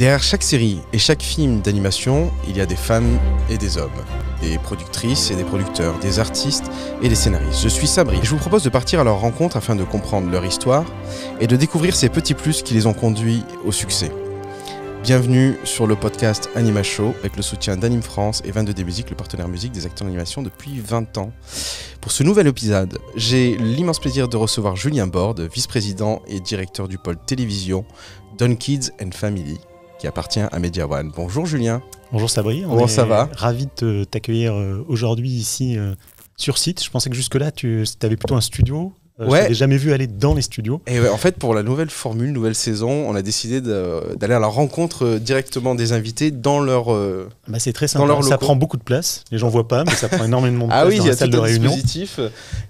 Derrière chaque série et chaque film d'animation, il y a des femmes et des hommes, des productrices et des producteurs, des artistes et des scénaristes. Je suis Sabri. Je vous propose de partir à leur rencontre afin de comprendre leur histoire et de découvrir ces petits plus qui les ont conduits au succès. Bienvenue sur le podcast Anima Show avec le soutien d'Anime France et 22D Musique, le partenaire musique des acteurs d'animation depuis 20 ans. Pour ce nouvel épisode, j'ai l'immense plaisir de recevoir Julien Borde, vice-président et directeur du pôle télévision Don Kids and Family, qui appartient à Media One. Bonjour Julien. Bonjour Sabri. Comment ça va Ravi de t'accueillir euh, aujourd'hui ici euh, sur site. Je pensais que jusque-là, tu avais plutôt un studio euh, ouais. Je t'avais jamais vu aller dans les studios. Et en fait, pour la nouvelle formule, nouvelle saison, on a décidé d'aller à la rencontre directement des invités dans leur. Euh, bah, c'est très sympa. ça prend beaucoup de place. Les gens voient pas, mais ça prend énormément de ah place ah oui, dans la salle de réunion. Dispositif.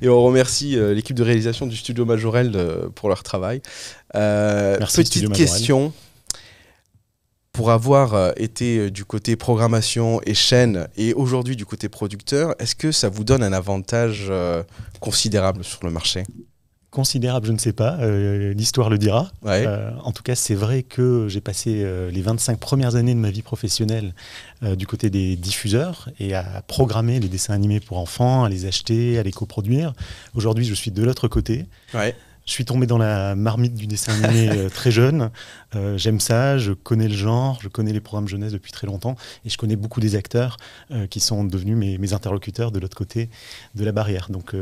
Et on remercie l'équipe de réalisation du studio Majorel pour leur travail. Merci. Petite question pour avoir été du côté programmation et chaîne et aujourd'hui du côté producteur, est-ce que ça vous donne un avantage considérable sur le marché? Considérable, je ne sais pas, euh, l'histoire le dira. Euh, en tout cas, c'est vrai que j'ai passé euh, les 25 premières années de ma vie professionnelle du côté des diffuseurs et à programmer les dessins animés pour enfants, à les acheter, à les coproduire. Aujourd'hui, je suis de l'autre côté. Ouais. Je suis tombé dans la marmite du dessin animé très jeune. J'aime ça, je connais le genre, je connais les programmes jeunesse depuis très longtemps et je connais beaucoup des acteurs qui sont devenus mes, mes interlocuteurs de l'autre côté de la barrière. Donc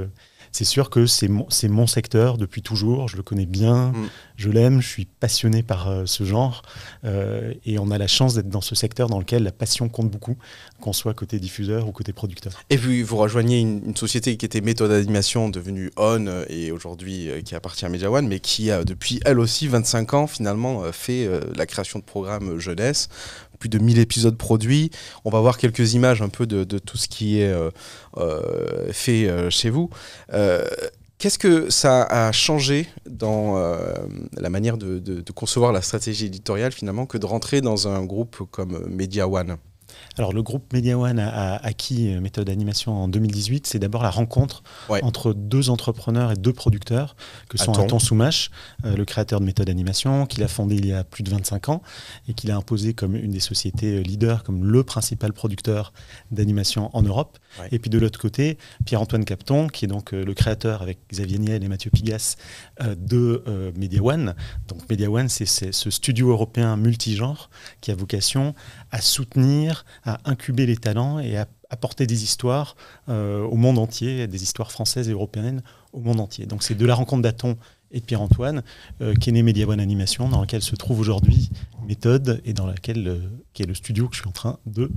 c'est sûr que c'est mon, mon, secteur depuis toujours, je le connais bien, mm. je l'aime, je suis passionné par euh, ce genre, euh, et on a la chance d'être dans ce secteur dans lequel la passion compte beaucoup, qu'on soit côté diffuseur ou côté producteur. Et puis vous rejoignez une, société qui était méthode d'animation, devenue ON, et aujourd'hui euh, qui appartient à Media One, mais qui a depuis elle aussi 25 ans finalement fait la création de programmes jeunesse plus de 1000 épisodes produits. On va voir quelques images un peu de, tout ce qui est euh, euh, fait euh, chez vous. Qu'est-ce que ça a changé dans la manière de, de, concevoir la stratégie éditoriale finalement que de rentrer dans un groupe comme Media One? Alors le groupe Media One a, acquis euh, méthode d'animation en 2018. C'est d'abord la rencontre entre deux entrepreneurs et deux producteurs, que sont Aton Soumache, euh, le créateur de méthode d'animation, qu'il a fondé il y a plus de 25 ans et qu'il a imposé comme une des sociétés euh, leaders, comme le principal producteur d'animation en Europe. Et puis de l'autre côté, Pierre-Antoine Capton, qui est donc le créateur avec Xavier Niel et Mathieu Pigas de Media One. Donc Media One, c'est ce studio européen multigenre qui a vocation à soutenir, à incuber les talents et à apporter des histoires euh, au monde entier, des histoires françaises et européennes au monde entier. Donc c'est de la rencontre d'Aton et de Pierre-Antoine euh, qu'est né Media One Animation, dans laquelle se trouve aujourd'hui Méthode et dans laquelle, euh, est le studio que je suis en train de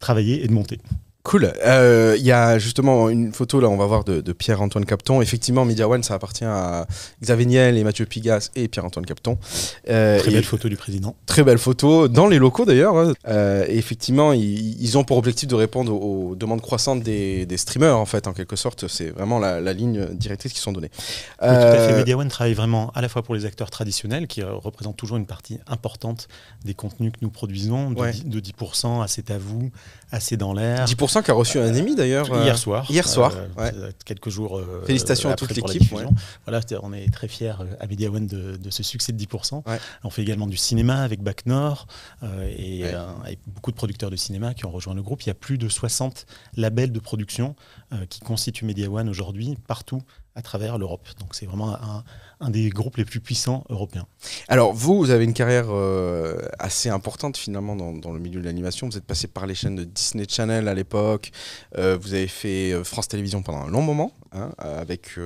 travailler et de monter. Cool. Euh, il y a justement une photo, là, on va voir, de, Pierre-Antoine Capton. Effectivement, Media One, ça appartient à Xavier Niel et Mathieu Pigas et Pierre-Antoine Capton. Euh, très belle photo du président. Très belle photo, dans les locaux d'ailleurs. Hein. Euh, effectivement, ils, ont pour objectif de répondre aux, demandes croissantes des, streamers, en fait, en quelque sorte. C'est vraiment la, ligne directrice qui sont données. tout à fait. Media One travaille vraiment à la fois pour les acteurs traditionnels, qui représentent toujours une partie importante des contenus que nous produisons, de, 10%, de 10% à C'est à vous, assez dans l'air. 10% qui a reçu un Emmy d'ailleurs. Hier euh, soir. Hier soir. Euh, quelques jours. Euh, Félicitations à toute l'équipe. Voilà, on est très fiers à Media One de, ce succès de 10%. On fait également du cinéma avec Bac Nord et avec beaucoup de producteurs de cinéma qui ont rejoint le groupe. Il y a plus de 60 labels de production qui constituent Media One aujourd'hui partout à travers l'Europe. Donc c'est vraiment un, un, des groupes les plus puissants européens. Alors vous, vous avez une carrière euh, assez importante finalement dans, dans le milieu de l'animation. Vous êtes passé par les chaînes de Disney Channel à l'époque. Euh, vous avez fait euh, France Télévisions pendant un long moment, hein, avec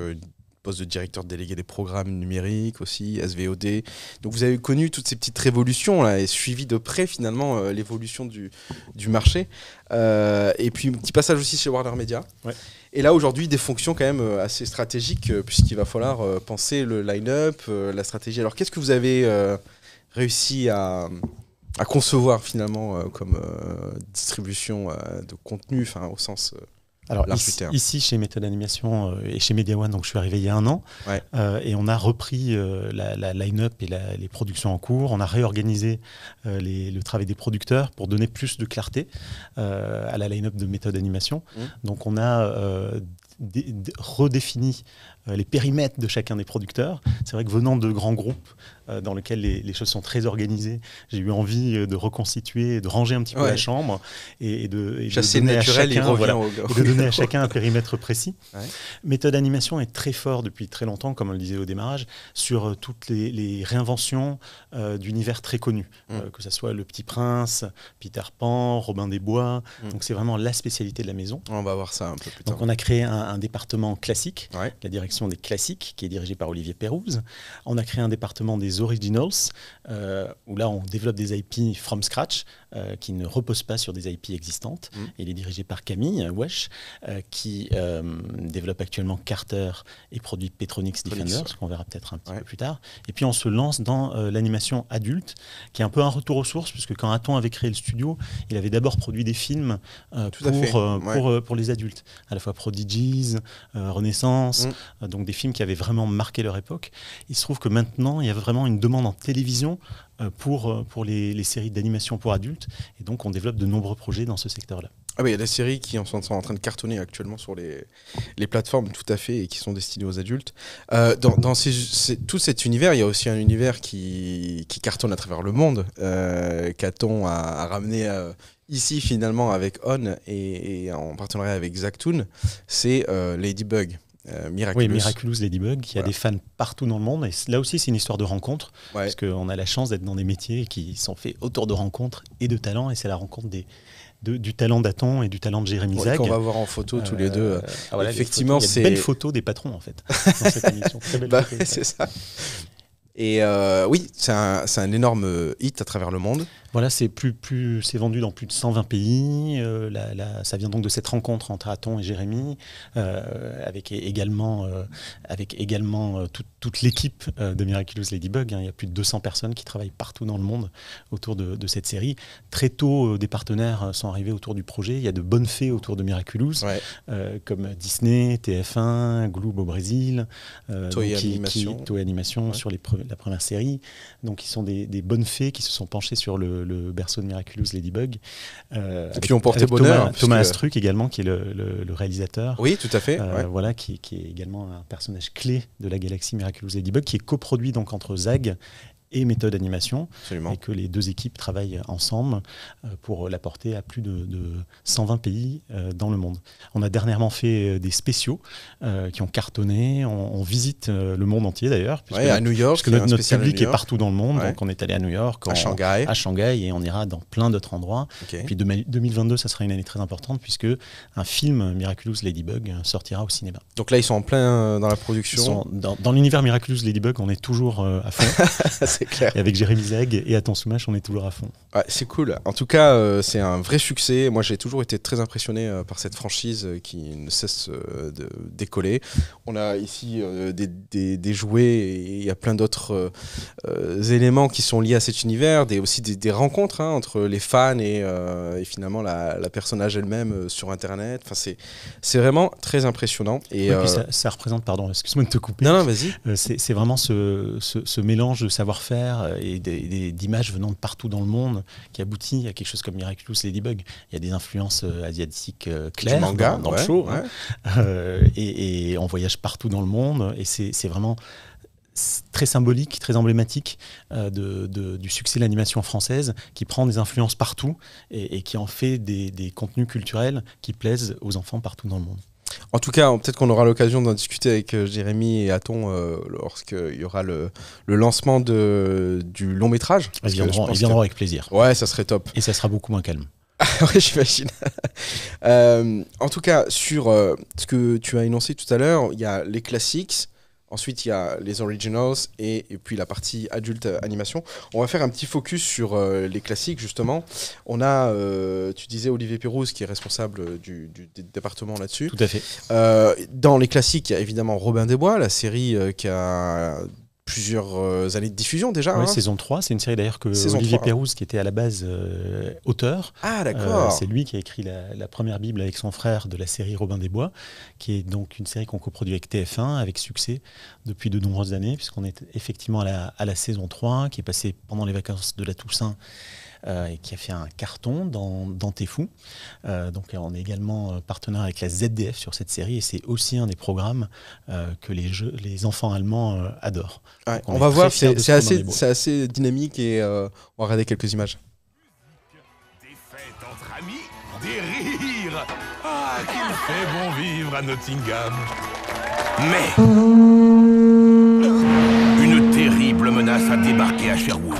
poste de directeur délégué des programmes numériques aussi, SVOD. Donc vous avez connu toutes ces petites révolutions là, et suivi de près finalement l'évolution du, du marché. et puis un petit passage aussi chez Warner Media. Ouais. Et là, aujourd'hui, des fonctions quand même euh, assez stratégiques, euh, puisqu'il va falloir euh, penser le line-up, la stratégie. Alors, qu'est-ce que vous avez réussi à, concevoir finalement comme distribution de contenu, au sens alors ici, chez Méthode Animation euh, et chez Media One, donc je suis arrivé il y a un an, euh, et on a repris euh, la, line-up et les productions en cours. On a réorganisé le travail des producteurs pour donner plus de clarté à la line-up de Méthode Animation. Mmh. Donc on a redéfini euh, les périmètres de chacun des producteurs. C'est vrai que venant de grands groupes euh, dans lesquels les, choses sont très organisées, j'ai eu envie euh, de reconstituer, de ranger un petit peu la chambre et, de, donner à chacun, de donner à chacun un périmètre précis. Méthode animation est très fort depuis très longtemps, comme on le disait au démarrage, sur toutes les, réinventions d'univers très connus, mm. que ce soit Le Petit Prince, Peter Pan, Robin des Bois. Mm. Donc c'est vraiment la spécialité de la maison. On va voir ça un peu plus tard. Donc on a créé un, département classique, la direction des classiques, qui est dirigée par Olivier Pérouse. On a créé un département des originals, euh, où là on développe des IP from scratch, euh, qui ne reposent pas sur des IP existantes. Mm. Il est dirigé par Camille Wesh, euh, qui développe actuellement Carter et produit Petronix Defender, ce qu'on verra peut-être un petit peu plus tard. Et puis on se lance dans l'animation adulte, qui est un peu un retour aux sources, puisque quand Aton avait créé le studio, il avait d'abord produit des films pour, pour, pour, les adultes, à la fois Prodigies, Renaissance, mm. Euh, donc des films qui avaient vraiment marqué leur époque. Il se trouve que maintenant, il y a vraiment une demande en télévision euh, pour, euh, pour les, séries d'animation pour adultes, et donc on développe de nombreux projets dans ce secteur-là. Ah oui, il y a des séries qui sont en train de cartonner actuellement sur les, les plateformes, tout à fait, et qui sont destinées aux adultes. dans, dans tout cet univers, il y a aussi un univers qui, qui cartonne à travers le monde, euh, qu'Aton a, ramené ici finalement avec On et, en partenariat avec Zactoon, c'est Ladybug. Euh, Miraculous. Oui, Miraculous Ladybug, qui a des fans partout dans le monde. Et là aussi, c'est une histoire de rencontre, parce qu'on a la chance d'être dans des métiers qui sont faits autour de rencontres et de talents, et c'est la rencontre des, du talent d'Aton et du talent de Jérémy Zag. On va voir en photo tous les deux. Euh, ah, Effectivement, c'est. une belle photo des patrons, en fait, dans cette émission. Très belle bah, c'est ça. Et euh, oui, c'est un, un, énorme hit à travers le monde. Voilà, c'est plus, plus, c'est vendu dans plus de 120 pays. Euh, ça vient donc de cette rencontre entre Aton et Jérémy, euh, avec également, euh, avec également toute l'équipe de Miraculous Ladybug. Hein. Il y a plus de 200 personnes qui travaillent partout dans le monde autour de, cette série. Très tôt, des partenaires sont arrivés autour du projet. Il y a de bonnes fées autour de Miraculous, comme Disney, TF1, Gloob au Brésil, Toei Animation, Animation sur les la première série. Donc, ils sont des, des bonnes fées qui se sont penchées sur le le, berceau de Miraculous Ladybug. Euh, et qui ont porté bonheur. Thomas, Astruc également, qui est le, réalisateur. Oui, tout à fait. Euh, voilà, qui, qui, est également un personnage clé de la galaxie Miraculous Ladybug, qui est coproduit donc entre Zag et méthode animation, et que les deux équipes travaillent ensemble euh, pour l'apporter à plus de, 120 pays euh, dans le monde. On a dernièrement fait euh, des spéciaux qui ont cartonné. On, visite le monde entier d'ailleurs, puisque, à New York, notre, notre public est partout dans le monde. Donc on est allé à New York, à Shanghai, à Shanghai, et on ira dans plein d'autres endroits. Et puis 2022, ça sera une année très importante puisque un film Miraculous Ladybug sortira au cinéma. Donc là, ils sont en plein dans la production. dans, dans l'univers Miraculous Ladybug, on est toujours à fond. Et avec Jérémy Zeg et Attends Soumache, on est toujours à fond. c'est cool. En tout cas, euh, c'est un vrai succès. Moi, j'ai toujours été très impressionné euh, par cette franchise euh, qui ne cesse de décoller. On a ici des, des, jouets et il y a plein d'autres éléments qui sont liés à cet univers, des, aussi des, rencontres hein, entre les fans et, finalement la, personnage elle-même sur Internet. Enfin, c'est vraiment très impressionnant. Et, ça, représente, pardon, excuse-moi de te couper. Non, non vas-y. c'est vraiment ce, ce, ce mélange de savoir-faire euh, et d'images venant de partout dans le monde qui aboutit à quelque chose comme Miraculous Ladybug. Il y a des influences euh, asiatiques euh, claires manga, dans, le show. Hein. et, on voyage partout dans le monde et c'est vraiment très symbolique, très emblématique de, du succès de l'animation française, qui prend des influences partout et, qui en fait des, contenus culturels qui plaisent aux enfants partout dans le monde. En tout cas, peut-être qu'on aura l'occasion d'en discuter avec euh, Jérémy et Aton euh, lorsqu'il y aura le, lancement de, du long métrage. Ils viendront, avec plaisir. Ouais, ça serait top. Et ça sera beaucoup moins calme. oui, j'imagine. Euh, en tout cas, sur ce que tu as énoncé tout à l'heure, il y a les classiques, Ensuite, il y a les originals et, puis la partie adulte animation. On va faire un petit focus sur euh, les classiques, justement. On a, euh, tu disais, Olivier Pérouse, qui est responsable du, département là-dessus. Tout à fait. Euh, dans les classiques, il y a évidemment Robin des Bois, la série qui a plusieurs euh, années de diffusion déjà. Oui, hein. saison 3, c'est une série d'ailleurs que Olivier Pérouse, qui était à la base euh, auteur, ah, d'accord. Euh, c'est lui qui a écrit la, première Bible avec son frère de la série Robin des Bois, qui est donc une série qu'on coproduit avec TF1 avec succès depuis de nombreuses années, puisqu'on est effectivement à la, à la saison 3, qui est passée pendant les vacances de la Toussaint et qui a fait un carton dans, dans T'es fou. donc on est également partenaire avec la ZDF sur cette série et c'est aussi un des programmes que les, jeux, les enfants allemands adorent. on, va voir, c'est assez, assez dynamique et on va regarder quelques images. Des fêtes entre amis, des rires. Ah, qu'il fait bon vivre à Nottingham. Mais une terrible menace a débarqué à Sherwood.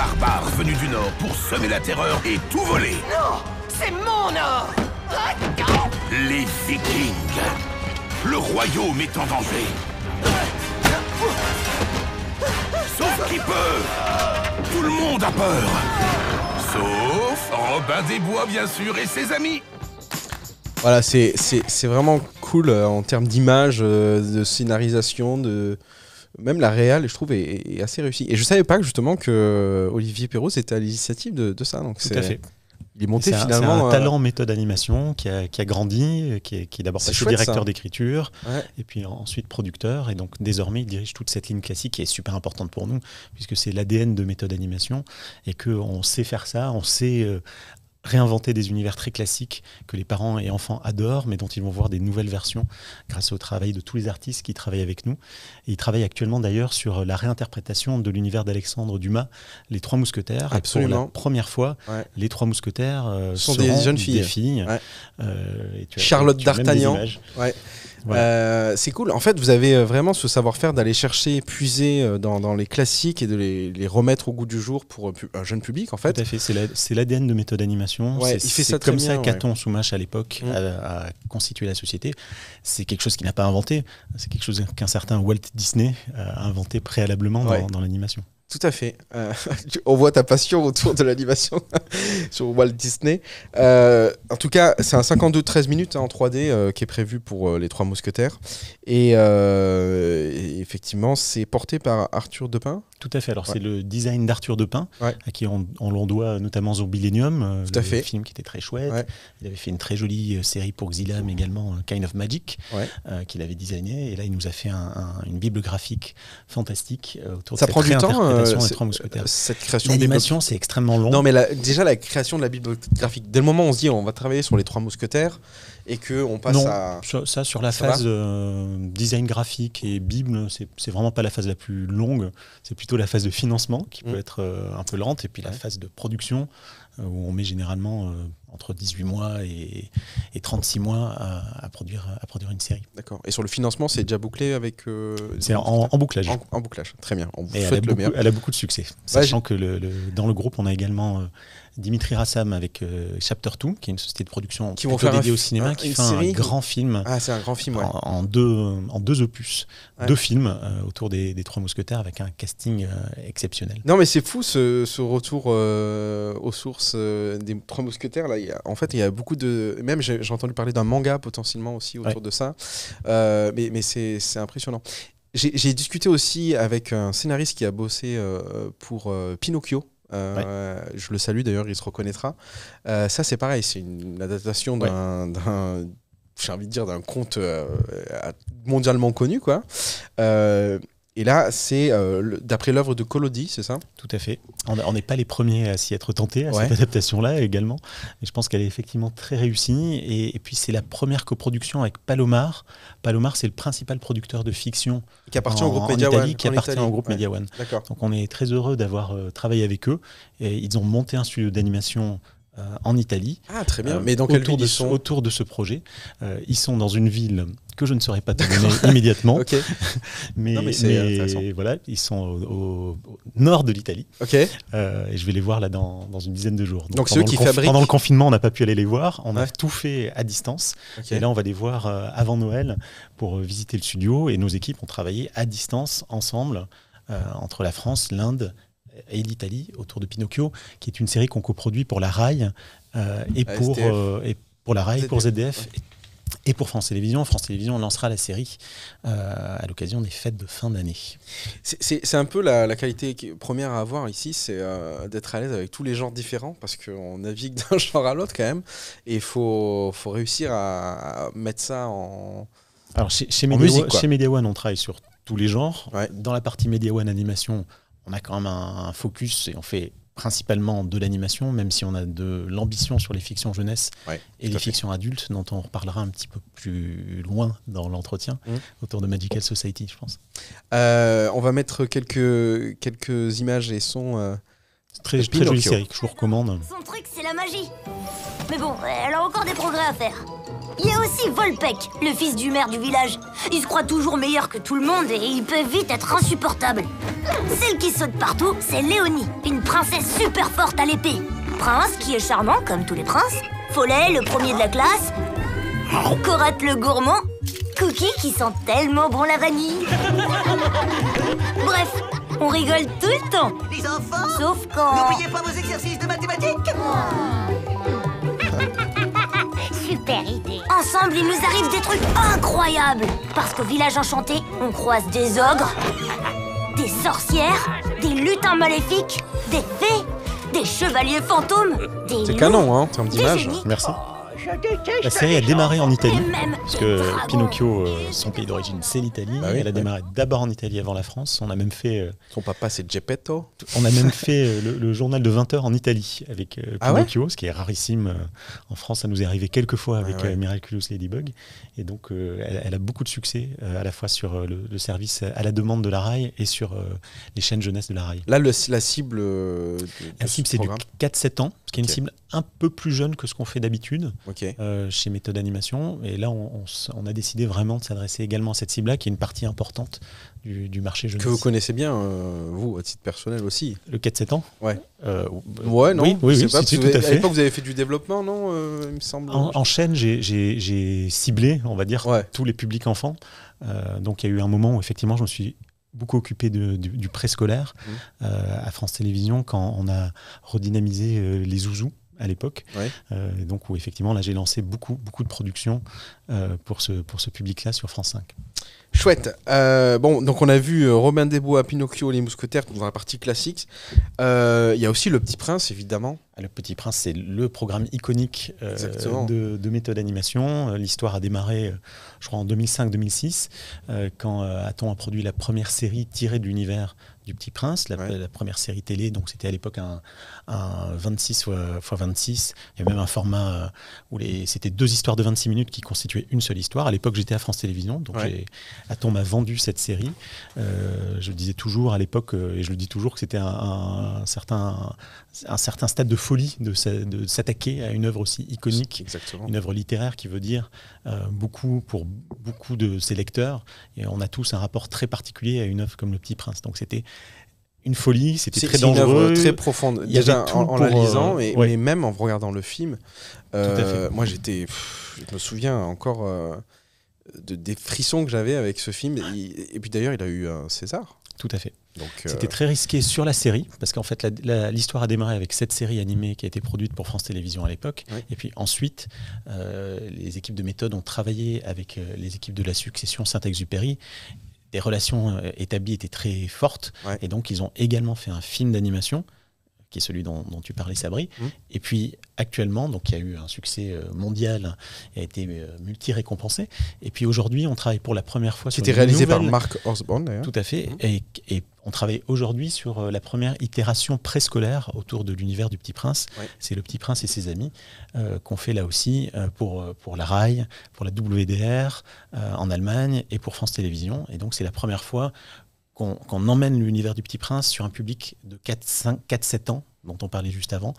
Barbares venus du nord pour semer la terreur et tout voler. Non, c'est mon nord. Les Vikings. Le royaume est en danger. Sauf qui peut Tout le monde a peur Sauf Robin des Bois, bien sûr, et ses amis Voilà, c'est vraiment cool euh, en termes d'image, euh, de scénarisation, de... Même la réelle, je trouve, est, assez réussie. Et je savais pas que justement que Olivier Perrault était à l'initiative de, de, ça. Donc Tout à fait. Il est monté finalement. C'est un euh, talent méthode d'animation qui a, qui a, grandi, qui est, qui est d'abord passé directeur d'écriture, et puis ensuite producteur. Et donc désormais, il dirige toute cette ligne classique qui est super importante pour nous, puisque c'est l'ADN de méthode d'animation, et qu'on sait faire ça, on sait euh, réinventer des univers très classiques que les parents et enfants adorent, mais dont ils vont voir des nouvelles versions grâce au travail de tous les artistes qui travaillent avec nous. Et ils travaillent actuellement d'ailleurs sur la réinterprétation de l'univers d'Alexandre Dumas, Les Trois Mousquetaires. Absolument. pour la première fois, Les Trois Mousquetaires euh, sont des jeunes filles. Euh, Charlotte d'Artagnan. Euh, c'est cool. En fait, vous avez euh, vraiment ce savoir-faire d'aller chercher, puiser euh, dans, les classiques et de les, remettre au goût du jour pour un jeune public, en fait. Tout à fait. C'est l'ADN de méthode d'animation. il fait ça comme ça qu'Aton Soumache à l'époque mm. a, constitué la société. C'est quelque chose qu'il n'a pas inventé. C'est quelque chose qu'un certain Walt Disney a inventé préalablement dans l'animation. Tout à fait. Euh, on voit ta passion autour de l'animation sur Walt Disney. Euh, en tout cas, c'est un 52-13 minutes hein, en 3D euh, qui est prévu pour les Trois Mousquetaires. Et, effectivement, c'est porté par Arthur Depin. Tout à fait. Alors, c'est le design d'Arthur Depin, à qui on, l'on doit notamment Zombilenium, Tout le film qui était très chouette. Il avait fait une très jolie série pour Xylam également, Kind of Magic, qu'il avait designé. Et là, il nous a fait une bible graphique fantastique autour Ça de prend du temps euh, cette création L'animation, c'est extrêmement long. Non, mais déjà, la création de la Bible graphique, dès le moment où on se dit on va travailler sur les trois mousquetaires et qu'on passe non, à. Ça, sur la phase euh, design graphique et Bible, c'est vraiment pas la phase la plus longue. C'est plutôt la phase de financement qui peut mm. être euh, un peu lente et puis la phase de production où on met généralement entre 18 mois et, 36 mois à, produire, à produire une série. D'accord. Et sur le financement, c'est déjà bouclé avec. Euh, c'est en, bouclage. En, bouclage, très bien. On et elle, a beaucoup, elle a beaucoup de succès. Sachant que le, dans le groupe, on a également euh, Dimitri Rassam avec euh, Chapter 2, qui est une société de production qui vont faire dédiée au cinéma, qui fait un grand film. Ah, c'est un grand film, ouais. en, deux, en deux opus, deux films euh, autour des, Trois Mousquetaires avec un casting euh, exceptionnel. Non, mais c'est fou ce, ce retour aux sources des Trois Mousquetaires. Là, y a, en fait, il y a beaucoup de. Même j'ai entendu parler d'un manga potentiellement aussi autour de ça. mais mais c'est impressionnant. J'ai discuté aussi avec un scénariste qui a bossé pour Pinocchio. Euh, je le salue d'ailleurs, il se reconnaîtra. Euh, ça, c'est pareil, c'est une adaptation d'un, j'ai envie de dire, d'un conte euh, mondialement connu, quoi. Et là, c'est euh, d'après l'œuvre de Collodi, c'est ça? Tout à fait. On n'est pas les premiers à s'y être tentés, à cette adaptation-là également. Et je pense qu'elle est effectivement très réussie. Et, puis, c'est la première coproduction avec Palomar. Palomar, c'est le principal producteur de fiction qui appartient au groupe Media One. Qui appartient au groupe Media One. Donc, on est très heureux d'avoir euh, travaillé avec eux. Et ils ont monté un studio d'animation en Italie. Ah, très bien. Mais dans quelle autour, de, ils sont autour de ce projet. ils sont dans une ville que je ne saurais pas donner immédiatement. mais, voilà, ils sont au, nord de l'Italie. Euh, et je vais les voir là dans, une dizaine de jours. Donc, ceux qui fabriquent. Pendant le confinement, on n'a pas pu aller les voir. On a tout fait à distance. Et là, on va les voir euh, avant Noël pour euh, visiter le studio. Et nos équipes ont travaillé à distance ensemble entre la France, l'Inde et l'Italie autour de Pinocchio, qui est une série qu'on coproduit pour la RAI et, pour, et pour la RAI, pour ZDF et pour France Télévisions. France Télévisions lancera la série euh, à l'occasion des fêtes de fin d'année. C'est un peu la, qualité première à avoir ici, c'est euh, d'être à l'aise avec tous les genres différents, parce qu'on navigue d'un genre à l'autre quand même, et il faut, faut, réussir à, mettre ça en... Alors chez, chez, Media, chez Media One, on travaille sur tous les genres. Dans la partie Media One Animation, on a quand même un, focus et on fait principalement de l'animation, même si on a de l'ambition sur les fictions jeunesse et les fictions adultes, dont on reparlera un petit peu plus loin dans l'entretien, mmh. autour de Magical Society, je pense. Euh, on va mettre quelques, quelques images et sons. Euh, très, très jolie série que je vous recommande. Son truc, c'est la magie. Mais bon, elle a encore des progrès à faire. Il y a aussi Volpec, le fils du maire du village. Il se croit toujours meilleur que tout le monde et il peut vite être insupportable. Celle qui saute partout, c'est Léonie, une princesse super forte à l'épée. Prince qui est charmant comme tous les princes. Follet, le premier de la classe. Corette le gourmand. Cookie qui sent tellement bon la vanille. Bref, on rigole tout le temps. Les enfants Sauf quand... N'oubliez pas vos exercices de mathématiques Super idée. Ensemble, il nous arrive des trucs incroyables. Parce qu'au village enchanté, on croise des ogres, des sorcières, des lutins maléfiques, des fées, des chevaliers fantômes, des C'est canon, hein, en termes d'image. Merci. La série a démarré en Italie, parce que Pinocchio, euh, son pays d'origine, c'est l'Italie. Bah Elle a démarré d'abord en Italie avant la France. On a même fait. Euh, son papa, c'est Geppetto. On a même fait euh, le, journal de 20 heures en Italie avec ah Pinocchio, ce qui est rarissime. en France, ça nous est arrivé quelques fois avec ah Miraculous Ladybug. Et donc, elle, a beaucoup de succès, à la fois sur le, service à la demande de la RAI et sur les chaînes jeunesse de la RAI. Là, la cible. la cible, c'est du 4-7 ans, ce qui est une cible un peu plus jeune que ce qu'on fait d'habitude. Euh, chez Méthode Animation. Et là, on, a décidé vraiment de s'adresser également à cette cible-là, qui est une partie importante du, marché jeunesse. Que vous connaissez bien, euh, vous, à titre personnel aussi. Le 4-7 ans Ouais. Euh, ouais, non. Oui, oui, pas, tout à fait. À l'époque, vous avez fait du développement, non Il me semble. En, chaîne, j'ai ciblé, on va dire, tous les publics enfants. donc, il y a eu un moment où, effectivement, je me suis beaucoup occupé du, du préscolaire mmh. à France Télévisions quand on a redynamisé les zouzous à l'époque. Euh, donc où effectivement là j'ai lancé beaucoup beaucoup de productions euh, pour ce pour ce public-là sur France 5. Chouette. Euh, bon, donc on a vu Robin des Bois, Pinocchio, Les Mousquetaires dans la partie classique. Il y a aussi Le Petit Prince, évidemment. Ah, le Petit Prince, c'est le programme iconique de, de, méthode d'animation. L'histoire a démarré, je crois, en 2005-2006, quand Aton a produit la première série tirée de l'univers du Petit Prince, la, première série télé. Donc c'était à l'époque un, 26 x 26. Il y avait même un format euh, où c'était deux histoires de 26 minutes qui constituaient une seule histoire. À l'époque, j'étais à France Télévisions, donc Atom m'a vendu cette série. Euh, je disais toujours à l'époque, euh, et je le dis toujours, que c'était un, certain, un certain stade de folie de, s'attaquer à une œuvre aussi iconique, une œuvre littéraire qui veut dire beaucoup pour beaucoup de ses lecteurs. Et on a tous un rapport très particulier à une œuvre comme Le Petit Prince. Donc c'était une folie, c'était très dangereux. très profonde. Il Déjà en, la lisant, euh, et, même en regardant le film. Euh, moi, j'étais, je me souviens encore euh, de, des frissons que j'avais avec ce film. Et, puis d'ailleurs, il a eu un César. Tout à fait. C'était très risqué sur la série, parce qu'en fait, l'histoire a démarré avec cette série animée qui a été produite pour France Télévisions à l'époque. Et puis ensuite, les équipes de méthode ont travaillé avec les équipes de la succession Saint-Exupéry des relations euh, établies étaient très fortes. Et donc, ils ont également fait un film d'animation, qui est celui dont, tu parlais, Sabri. Mmh. Et puis, actuellement, donc il y a eu un succès euh, mondial, et a été euh, multi-récompensé. Et puis aujourd'hui, on travaille pour la première fois sur. C'était réalisé par Mark Osborne, d'ailleurs. Tout à fait. Mmh. Et, et, on travaille aujourd'hui sur la première itération préscolaire autour de l'univers du Petit Prince. C'est le Petit Prince et ses amis qu'on fait là aussi pour, pour la RAI, pour la WDR en Allemagne et pour France Télévisions. Et donc, c'est la première fois qu'on emmène l'univers du Petit Prince sur un public de 4-7 ans dont on parlait juste avant.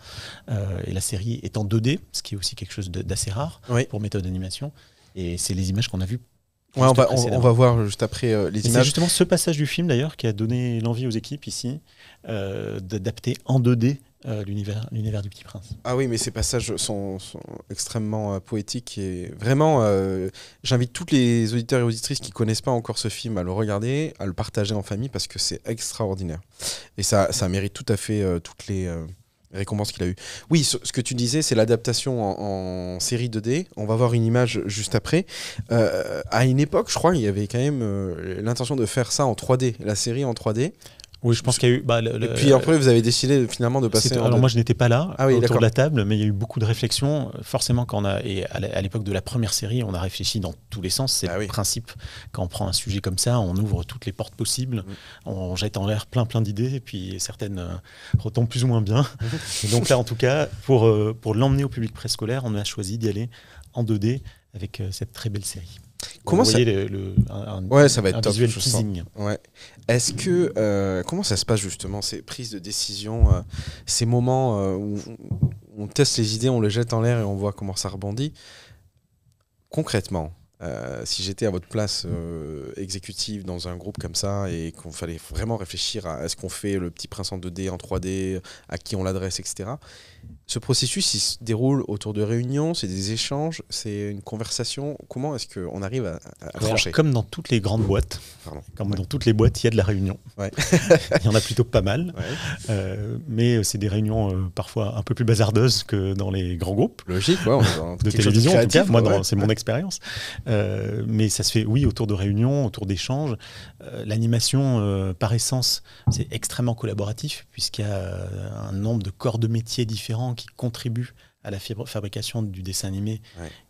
Euh, et la série est en 2D, ce qui est aussi quelque chose d'assez rare pour méthode d'animation. Et c'est les images qu'on a vues. on, va, voir juste après euh, les images. C'est justement ce passage du film d'ailleurs qui a donné l'envie aux équipes ici euh, d'adapter en 2D euh, l'univers, du Petit Prince. Ah oui, mais ces passages sont, extrêmement euh, poétiques et vraiment, euh, j'invite tous les auditeurs et auditrices qui connaissent pas encore ce film à le regarder, à le partager en famille parce que c'est extraordinaire et ça, ça mérite tout à fait toutes les récompenses qu'il a eues. Oui, ce, que tu disais, c'est l'adaptation en, série 2D. On va voir une image juste après. à une époque, je crois, il y avait quand même l'intention de faire ça en 3D, la série en 3D. Oui, je pense qu'il y a eu. Bah, et puis après, vous avez décidé finalement de passer. Alors moi, je n'étais pas là ah autour de la table, mais il y a eu beaucoup de réflexions. Forcément, quand on a et à l'époque de la première série, on a réfléchi dans tous les sens. C'est ah le principe. Quand on prend un sujet comme ça, on ouvre toutes les portes possibles, mm. on jette en l'air plein plein d'idées, et puis certaines euh, retombent plus ou moins bien. et donc là, en tout cas, pour euh, pour l'emmener au public préscolaire, on a choisi d'y aller en 2D avec euh, cette très belle série. Comment ça le, un, ouais, ça va être top, visuel teasing. Ouais. Est-ce que euh, comment ça se passe justement ces prises de décision, euh, ces moments euh, où on teste les idées, on les jette en l'air et on voit comment ça rebondit? Concrètement si j'étais à votre place exécutive dans un groupe comme ça et qu'on fallait vraiment réfléchir à est-ce qu'on fait le petit prince en 2D, en 3D, à qui on l'adresse, etc. Ce processus, il se déroule autour de réunions, c'est des échanges, c'est une conversation. Comment est-ce qu'on arrive à, à Comme dans toutes les grandes boîtes, comme dans toutes les boîtes, il y a de la réunion. il y en a plutôt pas mal, euh, mais c'est des réunions parfois un peu plus bazardeuses que dans les grands groupes. Logique, de télévision en tout cas, moi c'est mon expérience. Euh, mais ça se fait, oui, autour de réunions, autour d'échanges. Euh, l'animation, euh, par essence, c'est extrêmement collaboratif, puisqu'il y a un nombre de corps de métiers différents qui contribuent à la fabrication du dessin animé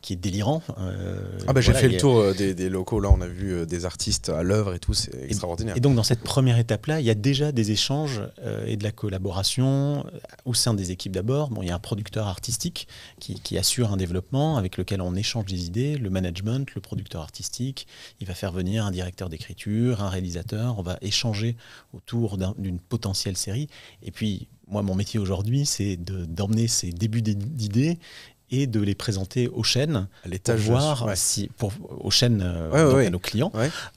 qui est délirant. Euh, ah bah j'ai fait le tour euh, des, locaux, là on a vu euh, des artistes à l'œuvre et tout, c'est extraordinaire. Et donc dans cette première étape-là, il y a déjà des échanges et de la collaboration au sein des équipes d'abord. Bon, il y a un producteur artistique qui, qui, assure un développement avec lequel on échange des idées, le management, le producteur artistique, il va faire venir un directeur d'écriture, un réalisateur, on va échanger autour d'une potentielle série. Et puis moi, mon métier aujourd'hui, c'est d'emmener ces débuts d'idées et de les présenter aux chaînes pour voir si pour aux chaînes euh, à nos clients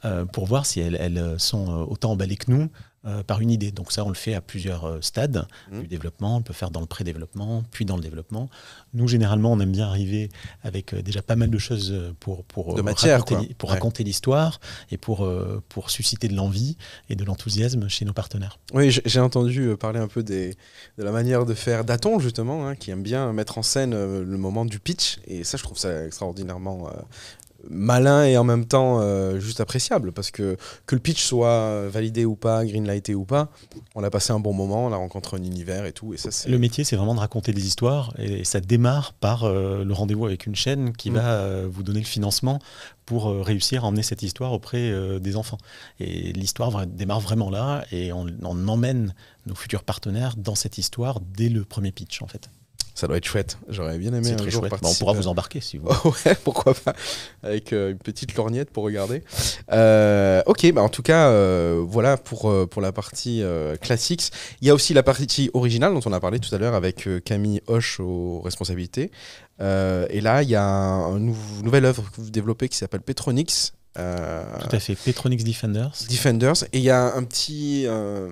euh, pour voir si elles, sont euh, autant emballées que nous euh, par une idée. Donc ça, on le fait à plusieurs euh, stades mmh. du développement. On peut faire dans le pré-développement, puis dans le développement. Nous, généralement, on aime bien arriver avec euh, déjà pas mal de choses pour, pour, raconter, pour raconter l'histoire et pour, pour susciter de l'envie et de l'enthousiasme chez nos partenaires. Oui, j'ai entendu parler un peu des, de la manière de faire d'Aton, justement, hein, qui aime bien mettre en scène le moment du pitch. Et ça, je trouve ça extraordinairement malin et en même temps euh, juste appréciable parce que que le pitch soit validé ou pas, greenlighté ou pas, on a passé un bon moment, on a rencontré un univers et tout et ça c'est le métier c'est vraiment de raconter des histoires et ça démarre par euh, le rendez-vous avec une chaîne qui mm. va euh, vous donner le financement pour réussir à emmener cette histoire auprès des enfants et l'histoire démarre vraiment là et on, on emmène nos futurs partenaires dans cette histoire dès le premier pitch en fait. Ça doit être chouette. J'aurais bien aimé un très jour chouette. on pourra vous embarquer si vous ouais, pourquoi pas. Avec euh, une petite lorgnette pour regarder. Euh, ok, bah en tout cas, euh, voilà pour, pour la partie classique. Il y a aussi la partie originale dont on a parlé tout à l'heure avec Camille Hoche aux responsabilités. et là, il y a un, une nouvelle œuvre que vous développez qui s'appelle Petronix. Euh, Tout à fait, Petronix Defenders. Defenders, et il y a un petit euh,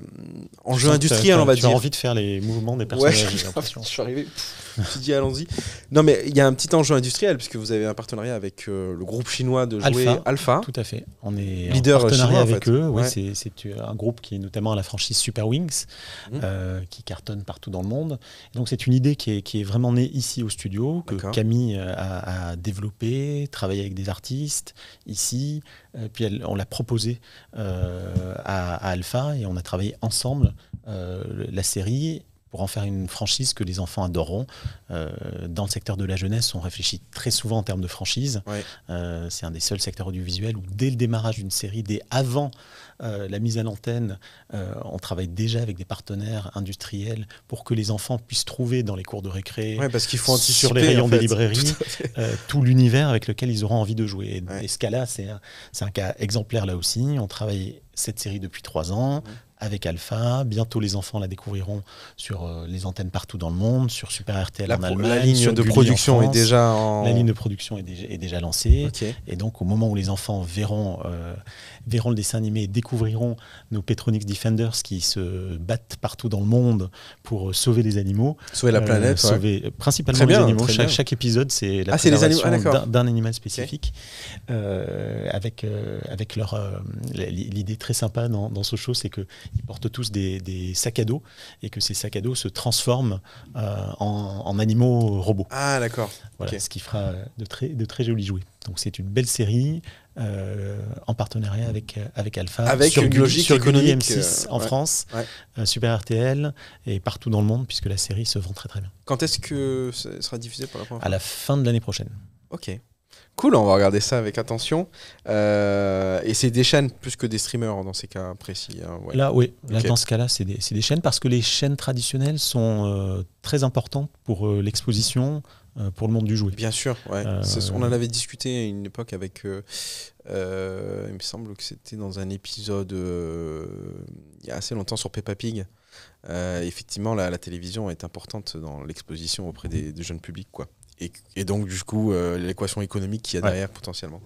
enjeu industriel, on va dire. As envie de faire les mouvements des personnages. Ouais, je suis arrivé, je dit allons-y. Non, mais il y a un petit enjeu industriel, puisque vous avez un partenariat avec euh, le groupe chinois de jouets Alpha. Tout à fait. On est leader en partenariat avec eux. Oui, c'est un groupe qui est notamment à la franchise Super Wings, mmh. qui cartonne partout dans le monde. donc, c'est une idée qui est, qui est, vraiment née ici au studio, que Camille a, a développée, travaillé avec des artistes ici euh, puis on l'a proposé euh, à, Alpha et on a travaillé ensemble euh, la série pour en faire une franchise que les enfants adoreront. dans le secteur de la jeunesse, on réfléchit très souvent en termes de franchise. c'est un des seuls secteurs audiovisuels où dès le démarrage d'une série, dès avant euh, la mise à l'antenne, euh, on travaille déjà avec des partenaires industriels pour que les enfants puissent trouver dans les cours de récré, parce qu'il faut sur les rayons des librairies, euh, tout, l'univers avec lequel ils auront envie de jouer. Et, ce cas-là, c'est un, un, cas exemplaire là aussi. On travaille cette série depuis trois ans avec Alpha. Bientôt, les enfants la découvriront sur euh, les antennes partout dans le monde, sur Super RTL la, en Allemagne. La ligne de production est déjà en... La ligne de production est déjà, est déjà lancée. Et donc, au moment où les enfants verront, euh, verront le dessin animé et découvriront nos Petronix Defenders qui se battent partout dans le monde pour euh, sauver les animaux. Sauver la planète. Sauver principalement les animaux. Chaque, épisode, c'est la ah, préservation ah, d'un animal spécifique. avec, avec leur l'idée très sympa dans, dans ce show, c'est que ils portent tous des, sacs à dos et que ces sacs à dos se transforment euh, en, animaux robots. Ah d'accord. Voilà, ce qui fera de très, de très jolis jouets. Donc c'est une belle série en partenariat avec, avec Alpha. Avec sur une logique sur économique M6 en France, Super RTL et partout dans le monde, puisque la série se vend très très bien. Quand est-ce que ça sera diffusé pour la première fois À la fin de l'année prochaine. Ok. Cool, on va regarder ça avec attention. Euh, et c'est des chaînes plus que des streamers dans ces cas précis. Hein, Là, oui. Là, dans ce cas-là, c'est des, des, chaînes parce que les chaînes traditionnelles sont euh, très importantes pour euh, l'exposition, pour le monde du jouet. Bien sûr, ouais. on en avait discuté à une époque avec. il me semble que c'était dans un épisode il y a assez longtemps sur Peppa Pig. effectivement, la, la, télévision est importante dans l'exposition auprès des, des jeunes publics, quoi et, donc du coup euh, l'équation économique qu'il y a derrière potentiellement.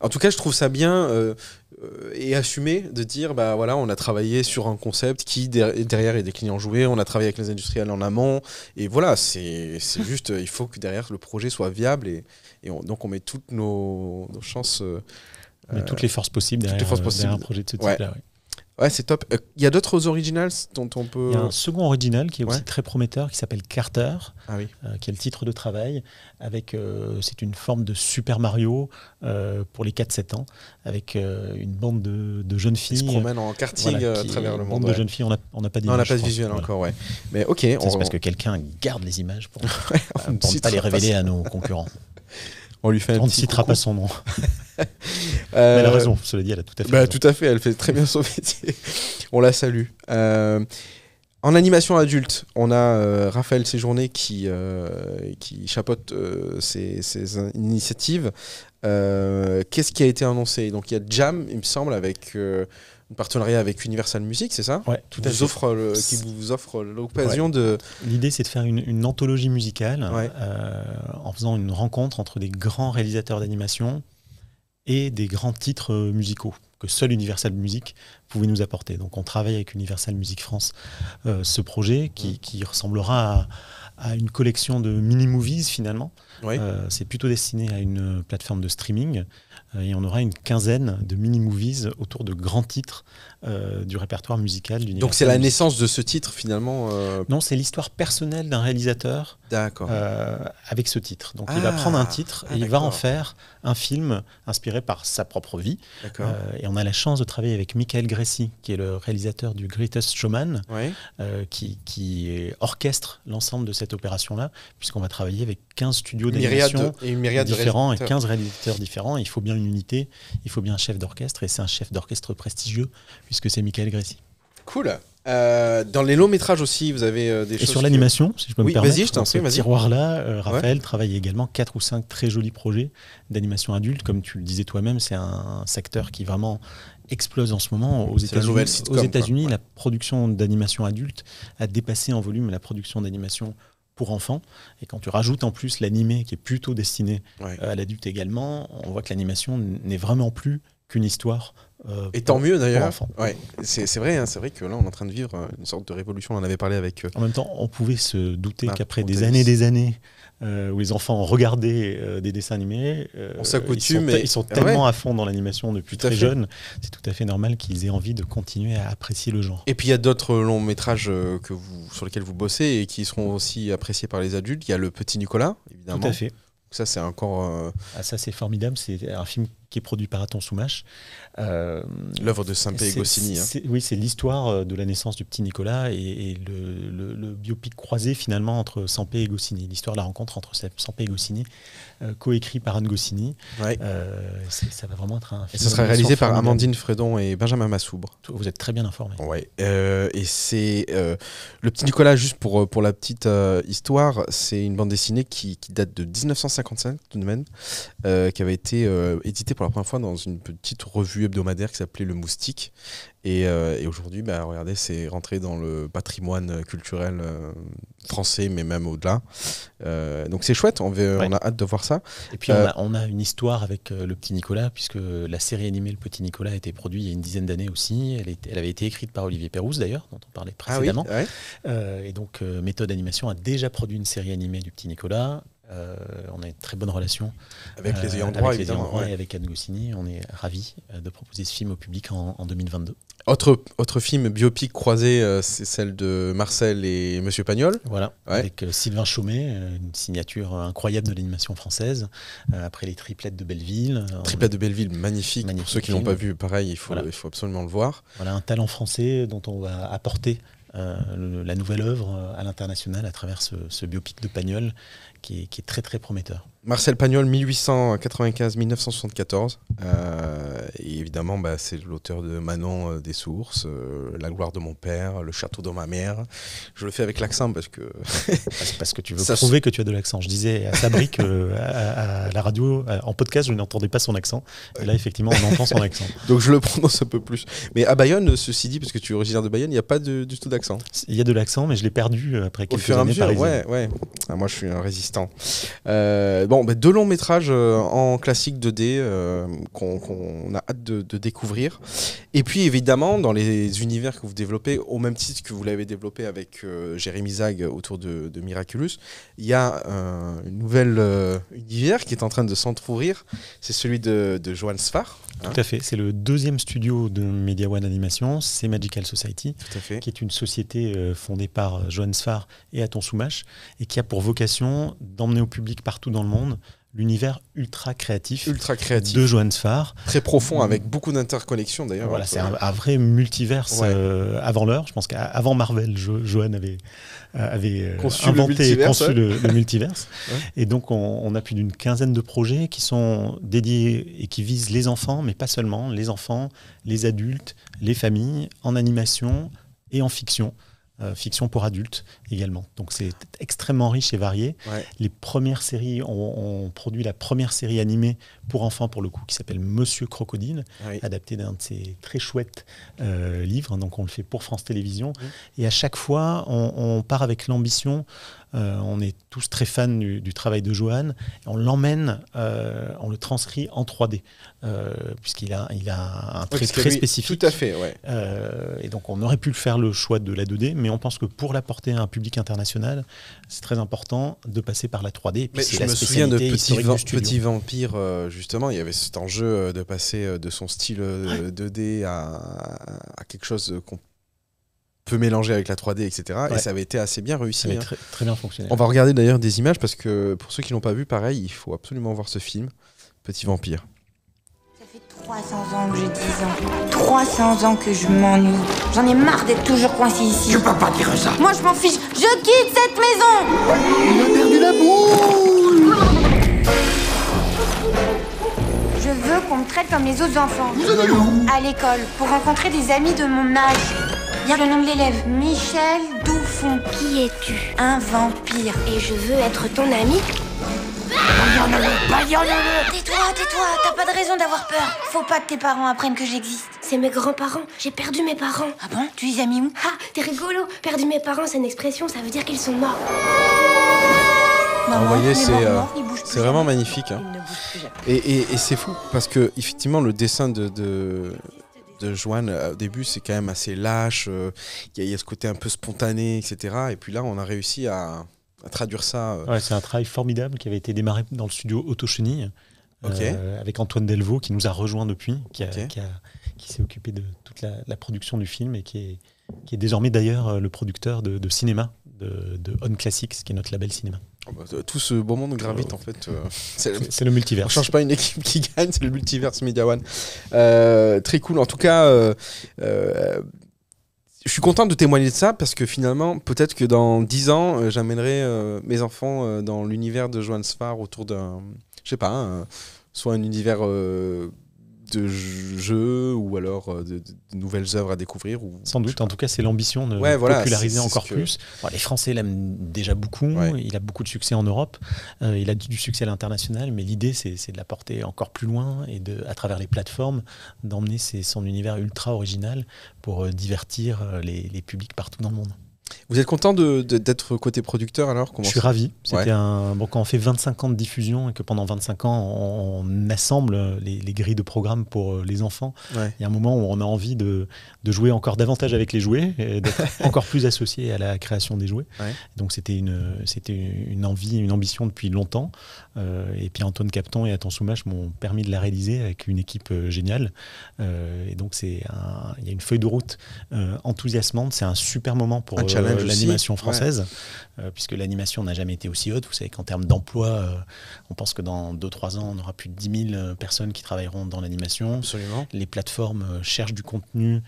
En tout cas, je trouve ça bien euh, euh, et assumé de dire bah voilà, on a travaillé sur un concept qui derrière est décliné en jouets, on a travaillé avec les industriels en amont et voilà, c'est juste il faut que derrière le projet soit viable et, et donc on met toutes nos, chances met toutes les forces possibles derrière, un projet de ce type-là. Ouais, c'est top. Il euh, y a d'autres originals dont on peut. Il y a un second original qui est aussi très prometteur, qui s'appelle Carter, ah oui. Euh, qui est le titre de travail. Avec, euh, c'est une forme de Super Mario pour les 4-7 ans, avec une bande de, de, jeunes filles. Qui se promènent en karting à travers le monde. Bande de jeunes filles, on n'a on pas d'image. On n'a pas de visuel encore, ouais. Mais ok. C'est parce que quelqu'un garde les images pour, pour ne pas les révéler à nos concurrents. On lui fait un on ne citera pas son nom. Euh, elle a raison, cela dit, elle a tout à fait. Bah, tout à fait, elle fait très bien son métier. on la salue. Euh, en animation adulte, on a euh, Raphaël Séjourné qui, qui chapeaute ces, ces, initiatives. Qu'est-ce qui a été annoncé? Donc il y a Jam, il me semble, avec partenariat avec Universal Music, c'est ça Ouais, tout à fait. Offre le, qui vous offre l'occasion de. L'idée, c'est de faire une, anthologie musicale euh, en faisant une rencontre entre des grands réalisateurs d'animation et des grands titres musicaux que seul Universal Music pouvait nous apporter. Donc, on travaille avec Universal Music France euh, ce projet qui, qui ressemblera à, à, une collection de mini-movies finalement. Euh, c'est plutôt destiné à une plateforme de streaming euh, et on aura une quinzaine de mini-movies autour de grands titres du répertoire musical Donc c'est la naissance de ce titre finalement Non, c'est l'histoire personnelle d'un réalisateur avec ce titre. Donc il va prendre un ah, titre et il va en faire un film inspiré par sa propre vie. et on a la chance de travailler avec Michael Qui est le réalisateur du Greatest Showman, qui, qui orchestre l'ensemble de cette opération-là, puisqu'on va travailler avec 15 studios d'animation différents et 15 réalisateurs différents. Il faut bien unité, il faut bien un chef d'orchestre, et c'est un chef d'orchestre prestigieux, puisque c'est Michael Gressy. Cool. Euh, dans les longs métrages aussi, vous avez euh, des et choses. sur l'animation, si je peux me permettre. Vas-y, je t'en prie, vas-y. tiroir-là, euh, Raphaël travaille également quatre ou cinq très jolis projets d'animation adulte. Comme tu le disais toi-même, c'est un secteur qui vraiment explose en ce moment. Aux États-Unis, aux États-Unis la production d'animation adulte a dépassé en volume la production d'animation pour enfants. Et quand tu rajoutes en plus l'animé qui est plutôt destiné euh, à l'adulte également, on voit que l'animation n'est vraiment plus qu'une histoire. Euh, et tant mieux d'ailleurs. Ouais, c'est vrai, hein, c'est vrai que là on est en train de vivre une sorte de révolution. On en avait parlé avec. Euh, en même temps, on pouvait se douter qu'après des années, des années euh, où les enfants regardaient euh, des dessins animés. Euh, on s'accoutume. Ils sont, tellement à fond dans l'animation depuis très jeune, c'est tout à fait normal qu'ils aient envie de continuer à apprécier le genre. Et puis il y a d'autres longs métrages que vous, sur lesquels vous bossez et qui seront aussi appréciés par les adultes. Il y a Le Petit Nicolas, évidemment. Tout à fait. Ça, c'est encore. Ah, ça, c'est formidable. C'est un film qui est produit par Aton Soumache. Euh, L'œuvre de Saint-Pé Goscinny. Hein. Oui, c'est l'histoire euh, de la naissance du petit Nicolas et, le, biopic croisé finalement entre Sampé et Goscinny. L'histoire de la rencontre entre Sampé et Goscinny, euh, coécrit par Anne Goscinny. ça va vraiment être un film. Et ce sera réalisé par Amandine Fredon et Benjamin Massoubre. Vous êtes très bien informé. Ouais. et c'est le petit Nicolas, juste pour, pour la petite histoire, c'est une bande dessinée qui, qui, date de 1955 tout de même, qui avait été éditée pour la première fois dans une petite revue hebdomadaire qui s'appelait Le Moustique. Et, euh, et aujourd'hui, bah, regardez, c'est rentré dans le patrimoine culturel euh, français, mais même au-delà. Euh, donc c'est chouette, on, on, a hâte de voir ça. Et puis on a, on, a, une histoire avec le petit Nicolas, puisque la série animée Le Petit Nicolas a été produite il y a une dizaine d'années aussi. Elle, elle, avait été écrite par Olivier Pérouse d'ailleurs, dont on parlait ah précédemment. et donc Méthode Animation a déjà produit une série animée du Petit Nicolas on a une très bonne relation. Avec les ayants droit, évidemment. Et avec Anne Goscinny, on est ravis de proposer ce film au public en, en 2022. Autre, autre film biopic croisé, euh, c'est celle de Marcel et Monsieur Pagnol. Voilà, avec euh, Sylvain Chaumet, euh, une signature incroyable de l'animation française, après les triplettes de Belleville. Triplettes de Belleville, magnifique. Pour ceux qui n'ont pas vu, pareil, il faut, il faut absolument le voir. Voilà, un talent français dont on va apporter la nouvelle œuvre à l'international à travers ce, ce, biopic de Pagnol qui est, très très prometteur. Marcel Pagnol, 1895-1974. Euh, et évidemment, bah, c'est l'auteur de Manon euh, des Sources, euh, La gloire de mon père, Le château de ma mère. Je le fais avec l'accent parce que. parce, que tu veux prouver que tu as de l'accent. Je disais à Sabri qu'à à, la radio, en podcast, je n'entendais pas son accent. Et là, effectivement, on entend son accent. Donc je le prononce un peu plus. Mais à Bayonne, ceci dit, parce que tu es originaire de Bayonne, il n'y a pas du tout d'accent. Il y a de l'accent, mais je l'ai perdu après quelques Au fur et à mesure, ouais, ouais. Ah, moi, je suis un résistant. Bon, bah, deux longs métrages euh, en classique 2D euh, qu'on a hâte de, découvrir. Et puis évidemment, dans les univers que vous développez, au même titre que vous l'avez développé avec euh, Jérémy Zag autour de, Miraculous, il y a un nouvel univers qui est en train de s'entrouvrir. C'est celui de, de Johan Sfar. Hein. Tout à fait. C'est le deuxième studio de Media One Animation, c'est Magical Society, qui est une société fondée par Johan Sfar et Aton Soumache, et qui a pour vocation d'emmener au public partout dans le monde l'univers ultra créatif, ultra créatif de Johan Sfar. Très profond, avec beaucoup d'interconnexions d'ailleurs. Voilà, c'est un, vrai multiverse euh, avant l'heure. Je pense qu'avant Marvel, Johan avait, euh, avait euh, conçu inventé le conçu le, multiverse. Et donc, on, a plus d'une quinzaine de projets qui sont dédiés et qui visent les enfants, mais pas seulement, les enfants, les adultes, les familles, en animation et en fiction. Euh, fiction pour adultes également. Donc c'est extrêmement riche et varié. Les premières séries, on, produit la première série animée pour enfants pour le coup qui s'appelle Monsieur Crocodile, adapté d'un de ces très chouettes euh, livres. Donc on le fait pour France Télévisions. Et à chaque fois, on part avec l'ambition euh, on est tous très fans du, travail de Johan. On l'emmène, euh, on le transcrit en 3D, euh, puisqu'il a, il a un trait très spécifique. Tout à fait, ouais. et donc on aurait pu le faire le choix de la 2D, mais on pense que pour l'apporter à un public international, c'est très important de passer par la 3D. mais je me souviens de Petit, Vampire, justement, il y avait cet enjeu de passer de son style 2D à, à quelque chose qu'on peut mélanger avec la 3D, etc. Et ça avait été assez bien réussi. Ça hein. très, bien fonctionné. On va regarder d'ailleurs des images parce que pour ceux qui l'ont pas vu, pareil, il faut absolument voir ce film, Petit Vampire. Ça fait 300 ans que j'ai 10 ans. 300 ans que je m'ennuie. J'en ai marre d'être toujours coincé ici. Tu peux pas dire ça. Moi je m'en fiche. Je quitte cette maison. Il a perdu la boule. Je veux qu'on me traite comme les autres enfants. Vous allez où? À l'école, pour rencontrer des amis de mon âge. Bien le nom de l'élève. Michel Douffon. Qui es-tu Un vampire. Et je veux être ton ami Tais-toi, tais-toi, t'as pas de raison d'avoir peur. Faut pas que tes parents apprennent que j'existe. C'est mes grands-parents, j'ai perdu mes parents. Ah bon? Tu les as mis où? Ah, t'es rigolo. Perdu mes parents, c'est une expression, ça veut dire qu'ils sont morts. vous voyez, c'est euh, vraiment magnifique. Hein. Et, et, c'est fou, parce que effectivement, le dessin de, de, de Joanne, euh, au début, c'est quand même assez lâche. Euh, il y, a ce côté un peu spontané, etc. Et puis là, on a réussi à, traduire ça. Euh. c'est un travail formidable qui avait été démarré dans le studio Auto Chenille. avec Antoine Delvaux qui nous a rejoint depuis, qui, s'est occupé de toute la, production du film et qui est, qui est désormais d'ailleurs le producteur de, cinéma de, de On Classics, qui est notre label cinéma. Oh, bah, tout ce beau monde gravite en fait. Euh, c'est le multivers. On change pas une équipe qui gagne, c'est le multivers Media One. Euh, très cool. En tout cas, euh, je suis content de témoigner de ça parce que finalement, peut-être que dans 10 ans, j'amènerai mes enfants dans l'univers de Joan Sfar autour d'un, je sais pas, soit un univers de jeux ou alors euh, de, nouvelles œuvres à découvrir ou, Sans doute, en tout cas, c'est l'ambition de populariser encore plus. les Français l'aiment déjà beaucoup, il a beaucoup de succès en Europe, euh, il a du succès à l'international, mais l'idée, c'est de la porter encore plus loin et de, à travers les plateformes, d'emmener son univers ultra original pour euh, divertir les publics partout dans le monde. Vous êtes content d'être côté producteur alors Je suis ravi. C'était un bon quand on fait 25 ans de diffusion et que pendant 25 ans on, assemble les, grilles de programmes pour euh, les enfants. Il y a un moment où on a envie de, jouer encore davantage avec les jouets et d'être encore plus associé à la création des jouets. Donc c'était une une envie, une ambition depuis longtemps. Euh, et puis Antoine Capton et Atton Soumache m'ont permis de la réaliser avec une équipe euh, géniale. et donc c'est il y a une feuille de route enthousiasmante. C'est un super moment pour l'animation française, euh, puisque l'animation n'a jamais été aussi haute. Vous savez qu'en termes d'emploi, euh, on pense que dans 2-3 ans, on aura plus de 10 000 euh, personnes qui travailleront dans l'animation. Absolument. Les plateformes cherchent du contenu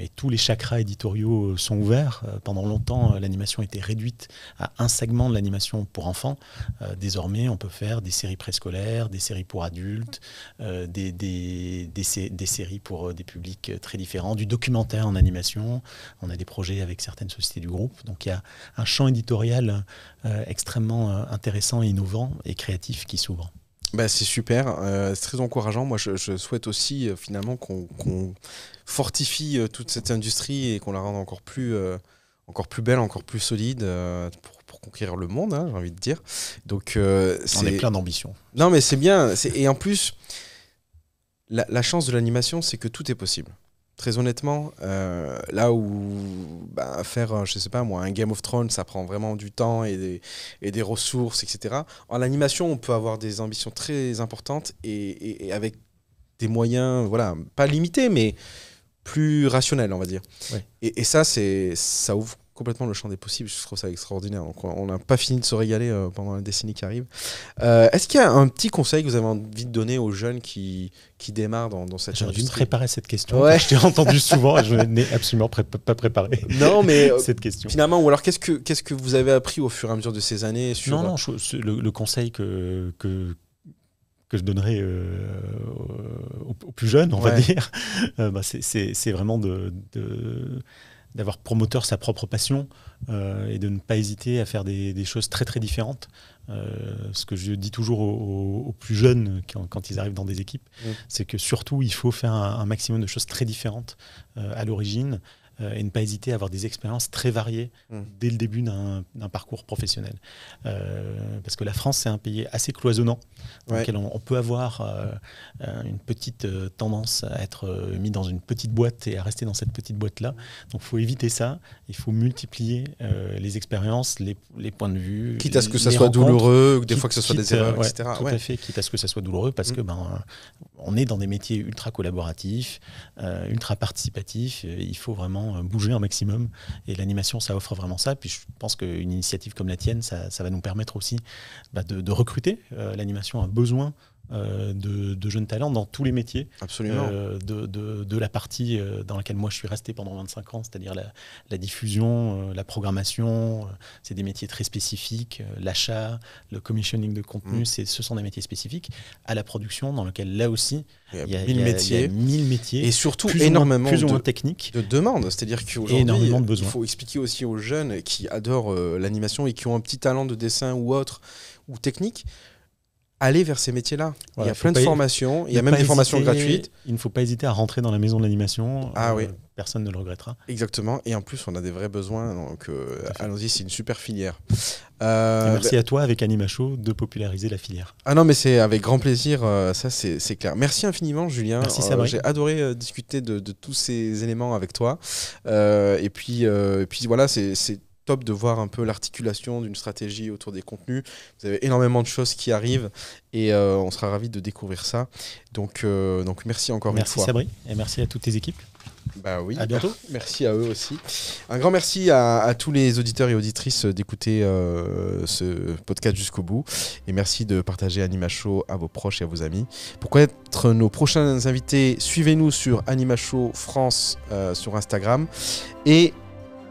et tous les chakras éditoriaux sont ouverts. pendant longtemps, l'animation était réduite à un segment de l'animation pour enfants. désormais, on peut faire des séries préscolaires, des séries pour adultes, des, des, des, séries pour des publics très différents, du documentaire en animation. On a des projets avec certaines sociétés du groupe. Donc il y a un champ éditorial euh, extrêmement euh, intéressant, innovant et créatif qui s'ouvre. Bah, c'est super, euh, c'est très encourageant. Moi, je, souhaite aussi finalement qu'on fortifie toute cette industrie et qu'on la rende encore plus, encore plus belle, encore plus solide pour, conquérir le monde, hein, j'ai envie de dire. Donc, On est plein d'ambition. Non, mais c'est bien. Et en plus, la chance de l'animation, c'est que tout est possible. Très honnêtement, euh, là où bah, faire, je sais pas moi, un Game of Thrones, ça prend vraiment du temps et des, et des ressources, etc. En animation, on peut avoir des ambitions très importantes et, avec des moyens, voilà, pas limités, mais plus rationnels, on va dire. Et, et, ça, c'est, ça ouvre complètement le champ des possibles. Je trouve ça extraordinaire. Donc, on n'a pas fini de se régaler euh, pendant la décennie qui arrive. Euh, est-ce qu'il y a un petit conseil que vous avez envie de donner aux jeunes qui, qui démarrent dans, dans cette J'aurais dû me préparer cette question. Ouais. Je t'ai entendu souvent et je n'ai absolument pas préparé non, mais, euh, cette question. Finalement, ou alors qu'est-ce que, qu'est-ce que vous avez appris au fur et à mesure de ces années sur... Non, non, le, conseil que, que, que je donnerais aux, plus jeunes, on va dire, bah, c'est vraiment de, de d'avoir promoteur sa propre passion euh, et de ne pas hésiter à faire des, choses très très différentes. Euh, ce que je dis toujours aux, plus jeunes quand, ils arrivent dans des équipes, mmh. c'est que surtout il faut faire un, maximum de choses très différentes euh, à l'origine euh, et ne pas hésiter à avoir des expériences très variées mmh. dès le début d'un parcours professionnel. Euh, parce que la France, c'est un pays assez cloisonnant, dans lequel on, peut avoir euh, une petite tendance à être mis dans une petite boîte et à rester dans cette petite boîte-là. Donc il faut éviter ça, il faut multiplier les expériences, les, points de vue. Quitte à ce que ça soit douloureux, ou des fois que ce soit des erreurs, etc. Tout à fait, quitte à ce que ça soit douloureux, parce mmh. que ben, on est dans des métiers ultra collaboratifs, ultra participatifs, il faut vraiment euh, bouger un maximum. Et l'animation, ça offre vraiment ça. Puis je pense qu'une initiative comme la tienne, ça, va nous permettre aussi bah, de, recruter. Euh, l'animation a besoin euh, de, jeunes talents dans tous les métiers. Absolument. de, la partie dans laquelle moi je suis resté pendant 25 ans, c'est-à-dire la, diffusion, la programmation. c'est des métiers très spécifiques. L'achat, le commissioning de contenu, mm. c'est ce sont des métiers spécifiques. À la production, dans lequel là aussi, il y a, mille métiers. métiers. Et surtout énormément plus ou moins de, techniques. De demandes. C'est-à-dire qu'aujourd'hui, il faut expliquer aussi aux jeunes qui adorent euh, l'animation et qui ont un petit talent de dessin ou autre, ou technique, aller vers ces métiers-là. il y a plein de formations, il y a même des formations gratuites. Il ne faut pas hésiter à rentrer dans la maison de l'animation. Ah oui. Euh, personne ne le regrettera. Exactement. Et en plus, on a des vrais besoins. Donc, euh, allons-y, c'est une super filière. Euh, merci à toi, avec Animacho, de populariser la filière. Ah non, mais c'est avec grand plaisir. ça, c'est clair. Merci infiniment, Julien. Merci, J'ai adoré discuter de, de, tous ces éléments avec toi. et, puis, et puis, voilà, c'est top de voir un peu l'articulation d'une stratégie autour des contenus. Vous avez énormément de choses qui arrivent et euh, on sera ravis de découvrir ça. Donc, euh, donc merci encore une fois. Merci Sabri et merci à toutes tes équipes. Bah oui. À bientôt. Merci à eux aussi. Un grand merci à, tous les auditeurs et auditrices d'écouter euh, ce podcast jusqu'au bout. Et merci de partager Anima Show à vos proches et à vos amis. Pour connaître nos prochains invités, suivez-nous sur Anima Show France sur Instagram. Et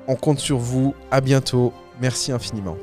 on compte sur vous. À bientôt. Merci infiniment.